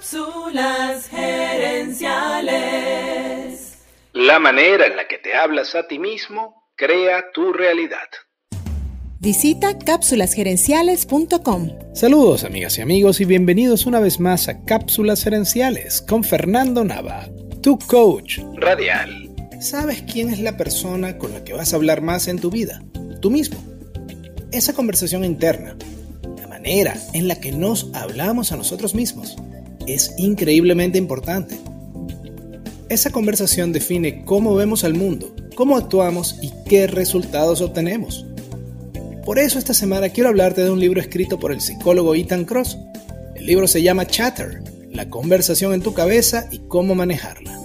Cápsulas gerenciales. La manera en la que te hablas a ti mismo crea tu realidad. Visita cápsulasgerenciales.com. Saludos amigas y amigos y bienvenidos una vez más a Cápsulas Gerenciales con Fernando Nava, tu coach Radial. ¿Sabes quién es la persona con la que vas a hablar más en tu vida? Tú mismo. Esa conversación interna, la manera en la que nos hablamos a nosotros mismos, es increíblemente importante. Esa conversación define cómo vemos al mundo, cómo actuamos y qué resultados obtenemos. Por eso esta semana quiero hablarte de un libro escrito por el psicólogo Ethan Cross. El libro se llama Chatter, la conversación en tu cabeza y cómo manejarla.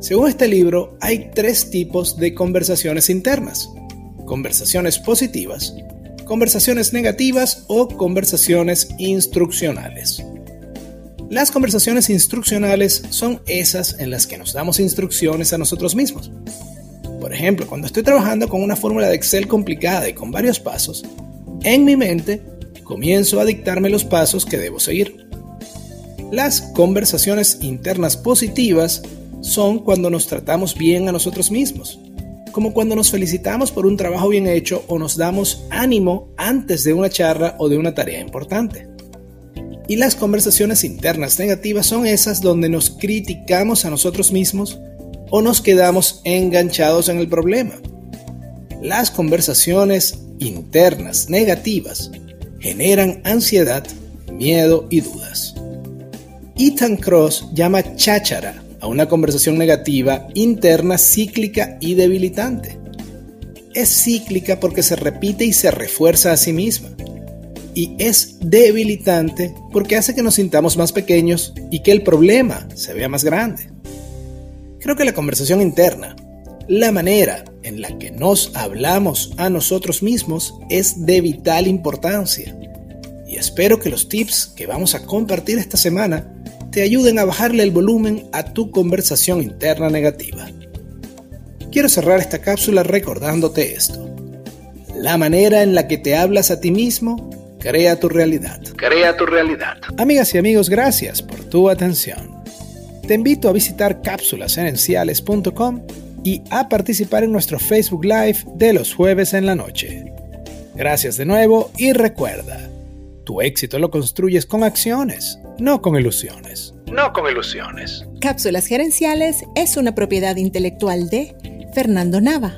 Según este libro, hay tres tipos de conversaciones internas. Conversaciones positivas, conversaciones negativas o conversaciones instruccionales. Las conversaciones instruccionales son esas en las que nos damos instrucciones a nosotros mismos. Por ejemplo, cuando estoy trabajando con una fórmula de Excel complicada y con varios pasos, en mi mente comienzo a dictarme los pasos que debo seguir. Las conversaciones internas positivas son cuando nos tratamos bien a nosotros mismos, como cuando nos felicitamos por un trabajo bien hecho o nos damos ánimo antes de una charla o de una tarea importante. Y las conversaciones internas negativas son esas donde nos criticamos a nosotros mismos o nos quedamos enganchados en el problema. Las conversaciones internas negativas generan ansiedad, miedo y dudas. Ethan Cross llama cháchara a una conversación negativa interna cíclica y debilitante. Es cíclica porque se repite y se refuerza a sí misma y es debilitante porque hace que nos sintamos más pequeños y que el problema se vea más grande. Creo que la conversación interna, la manera en la que nos hablamos a nosotros mismos es de vital importancia. Y espero que los tips que vamos a compartir esta semana te ayuden a bajarle el volumen a tu conversación interna negativa. Quiero cerrar esta cápsula recordándote esto. La manera en la que te hablas a ti mismo Crea tu realidad. Crea tu realidad. Amigas y amigos, gracias por tu atención. Te invito a visitar cápsulasgerenciales.com y a participar en nuestro Facebook Live de los jueves en la noche. Gracias de nuevo y recuerda, tu éxito lo construyes con acciones, no con ilusiones. No con ilusiones. Cápsulas Gerenciales es una propiedad intelectual de Fernando Nava.